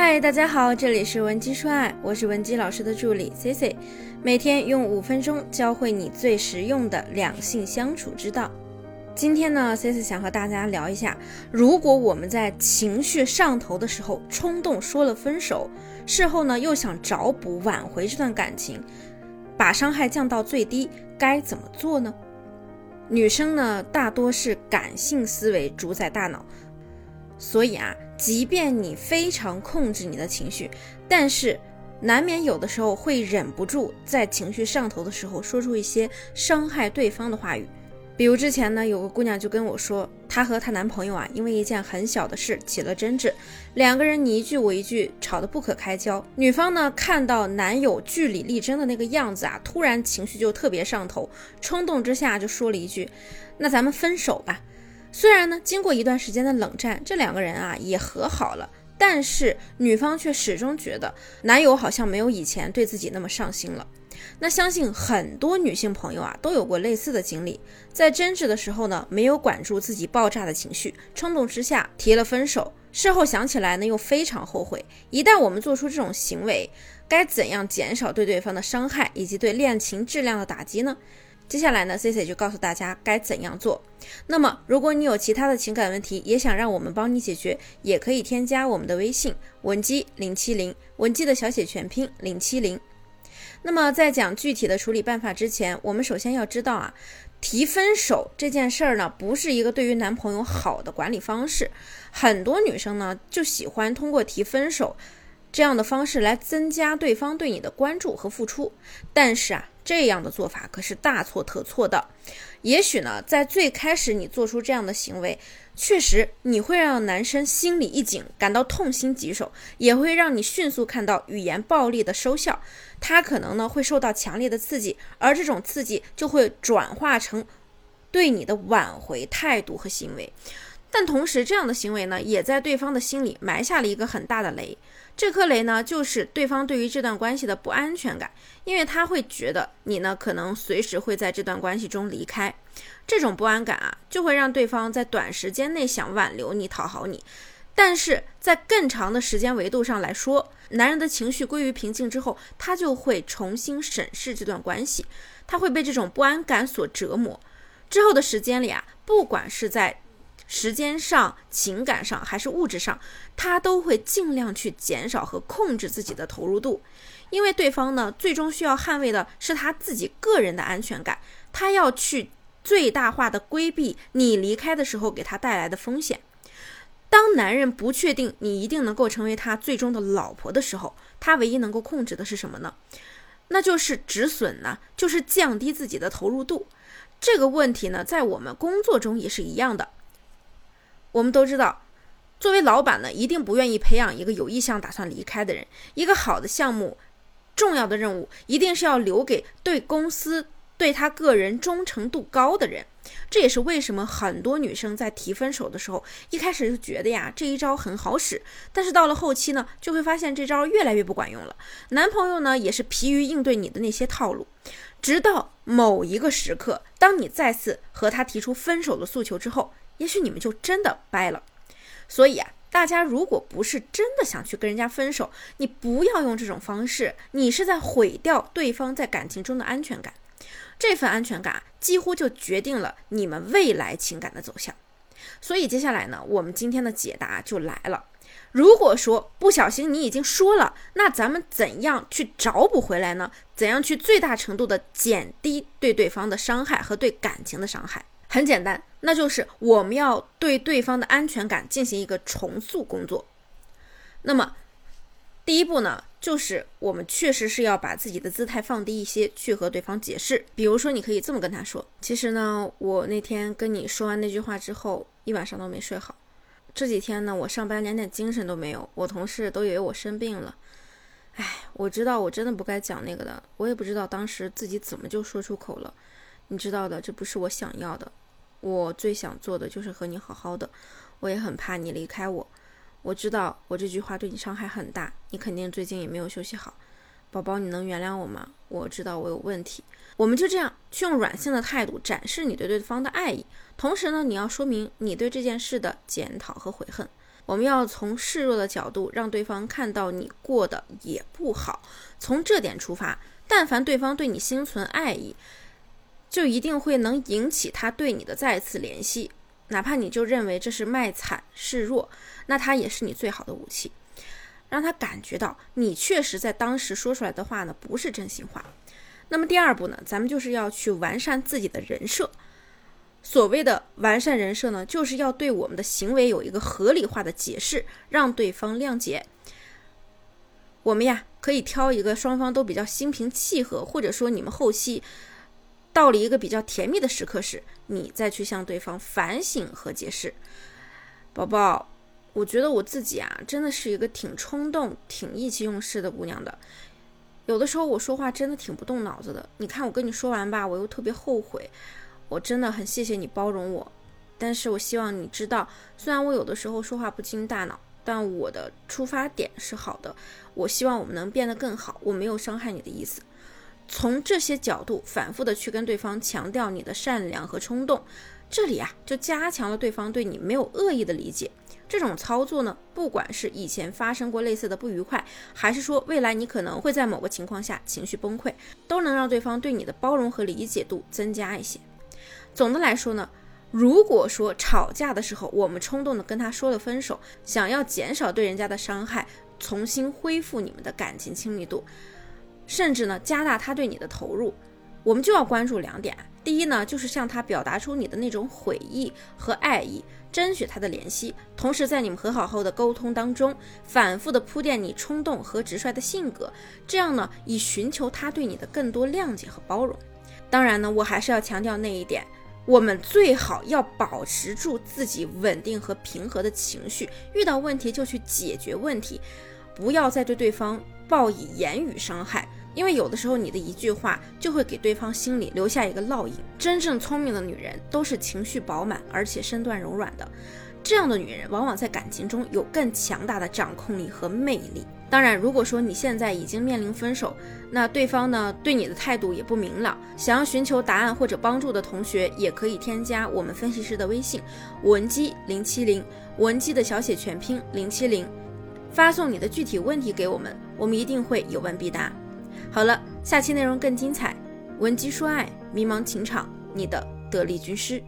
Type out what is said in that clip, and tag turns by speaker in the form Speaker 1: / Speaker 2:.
Speaker 1: 嗨，大家好，这里是文姬说爱，我是文姬老师的助理 C C，每天用五分钟教会你最实用的两性相处之道。今天呢，C C 想和大家聊一下，如果我们在情绪上头的时候冲动说了分手，事后呢又想找补挽回这段感情，把伤害降到最低，该怎么做呢？女生呢大多是感性思维主宰大脑，所以啊。即便你非常控制你的情绪，但是难免有的时候会忍不住在情绪上头的时候说出一些伤害对方的话语。比如之前呢，有个姑娘就跟我说，她和她男朋友啊，因为一件很小的事起了争执，两个人你一句我一句，吵得不可开交。女方呢看到男友据理力争的那个样子啊，突然情绪就特别上头，冲动之下就说了一句：“那咱们分手吧。”虽然呢，经过一段时间的冷战，这两个人啊也和好了，但是女方却始终觉得男友好像没有以前对自己那么上心了。那相信很多女性朋友啊都有过类似的经历，在争执的时候呢，没有管住自己爆炸的情绪，冲动之下提了分手，事后想起来呢又非常后悔。一旦我们做出这种行为，该怎样减少对对方的伤害以及对恋情质量的打击呢？接下来呢，C C 就告诉大家该怎样做。那么，如果你有其他的情感问题，也想让我们帮你解决，也可以添加我们的微信文姬零七零，文姬的小写全拼零七零。那么，在讲具体的处理办法之前，我们首先要知道啊，提分手这件事儿呢，不是一个对于男朋友好的管理方式。很多女生呢，就喜欢通过提分手这样的方式来增加对方对你的关注和付出，但是啊。这样的做法可是大错特错的。也许呢，在最开始你做出这样的行为，确实你会让男生心里一紧，感到痛心疾首，也会让你迅速看到语言暴力的收效。他可能呢会受到强烈的刺激，而这种刺激就会转化成对你的挽回态度和行为。但同时，这样的行为呢，也在对方的心里埋下了一个很大的雷。这颗雷呢，就是对方对于这段关系的不安全感，因为他会觉得你呢，可能随时会在这段关系中离开。这种不安感啊，就会让对方在短时间内想挽留你、讨好你。但是在更长的时间维度上来说，男人的情绪归于平静之后，他就会重新审视这段关系，他会被这种不安感所折磨。之后的时间里啊，不管是在时间上、情感上还是物质上，他都会尽量去减少和控制自己的投入度，因为对方呢，最终需要捍卫的是他自己个人的安全感，他要去最大化的规避你离开的时候给他带来的风险。当男人不确定你一定能够成为他最终的老婆的时候，他唯一能够控制的是什么呢？那就是止损呢，就是降低自己的投入度。这个问题呢，在我们工作中也是一样的。我们都知道，作为老板呢，一定不愿意培养一个有意向打算离开的人。一个好的项目，重要的任务，一定是要留给对公司、对他个人忠诚度高的人。这也是为什么很多女生在提分手的时候，一开始就觉得呀，这一招很好使，但是到了后期呢，就会发现这招越来越不管用了。男朋友呢，也是疲于应对你的那些套路，直到某一个时刻，当你再次和他提出分手的诉求之后。也许你们就真的掰了，所以啊，大家如果不是真的想去跟人家分手，你不要用这种方式，你是在毁掉对方在感情中的安全感，这份安全感几乎就决定了你们未来情感的走向。所以接下来呢，我们今天的解答就来了。如果说不小心你已经说了，那咱们怎样去找补回来呢？怎样去最大程度的减低对对方的伤害和对感情的伤害？很简单，那就是我们要对对方的安全感进行一个重塑工作。那么，第一步呢，就是我们确实是要把自己的姿态放低一些，去和对方解释。比如说，你可以这么跟他说：“其实呢，我那天跟你说完那句话之后，一晚上都没睡好。这几天呢，我上班连点精神都没有，我同事都以为我生病了。哎，我知道我真的不该讲那个的，我也不知道当时自己怎么就说出口了。”你知道的，这不是我想要的。我最想做的就是和你好好的。我也很怕你离开我。我知道我这句话对你伤害很大，你肯定最近也没有休息好。宝宝，你能原谅我吗？我知道我有问题。我们就这样去用软性的态度展示你对对方的爱意，同时呢，你要说明你对这件事的检讨和悔恨。我们要从示弱的角度，让对方看到你过得也不好，从这点出发，但凡对方对你心存爱意，就一定会能引起他对你的再次联系。哪怕你就认为这是卖惨示弱，那他也是你最好的武器，让他感觉到你确实在当时说出来的话呢不是真心话。那么第二步呢，咱们就是要去完善自己的人设。所谓的完善人设呢，就是要对我们的行为有一个合理化的解释，让对方谅解。我们呀，可以挑一个双方都比较心平气和，或者说你们后期。到了一个比较甜蜜的时刻时，你再去向对方反省和解释。宝宝，我觉得我自己啊，真的是一个挺冲动、挺意气用事的姑娘的。有的时候我说话真的挺不动脑子的。你看我跟你说完吧，我又特别后悔。我真的很谢谢你包容我，但是我希望你知道，虽然我有的时候说话不经大脑，但我的出发点是好的。我希望我们能变得更好，我没有伤害你的意思。从这些角度反复的去跟对方强调你的善良和冲动，这里啊就加强了对方对你没有恶意的理解。这种操作呢，不管是以前发生过类似的不愉快，还是说未来你可能会在某个情况下情绪崩溃，都能让对方对你的包容和理解度增加一些。总的来说呢，如果说吵架的时候我们冲动的跟他说了分手，想要减少对人家的伤害，重新恢复你们的感情亲密度。甚至呢，加大他对你的投入，我们就要关注两点。第一呢，就是向他表达出你的那种悔意和爱意，争取他的联系。同时，在你们和好后的沟通当中，反复的铺垫你冲动和直率的性格，这样呢，以寻求他对你的更多谅解和包容。当然呢，我还是要强调那一点，我们最好要保持住自己稳定和平和的情绪，遇到问题就去解决问题，不要再对对方报以言语伤害。因为有的时候你的一句话就会给对方心里留下一个烙印。真正聪明的女人都是情绪饱满，而且身段柔软的。这样的女人往往在感情中有更强大的掌控力和魅力。当然，如果说你现在已经面临分手，那对方呢对你的态度也不明朗，想要寻求答案或者帮助的同学，也可以添加我们分析师的微信文姬零七零，文姬的小写全拼零七零，发送你的具体问题给我们，我们一定会有问必答。好了，下期内容更精彩。文姬说爱，迷茫情场，你的得力军师。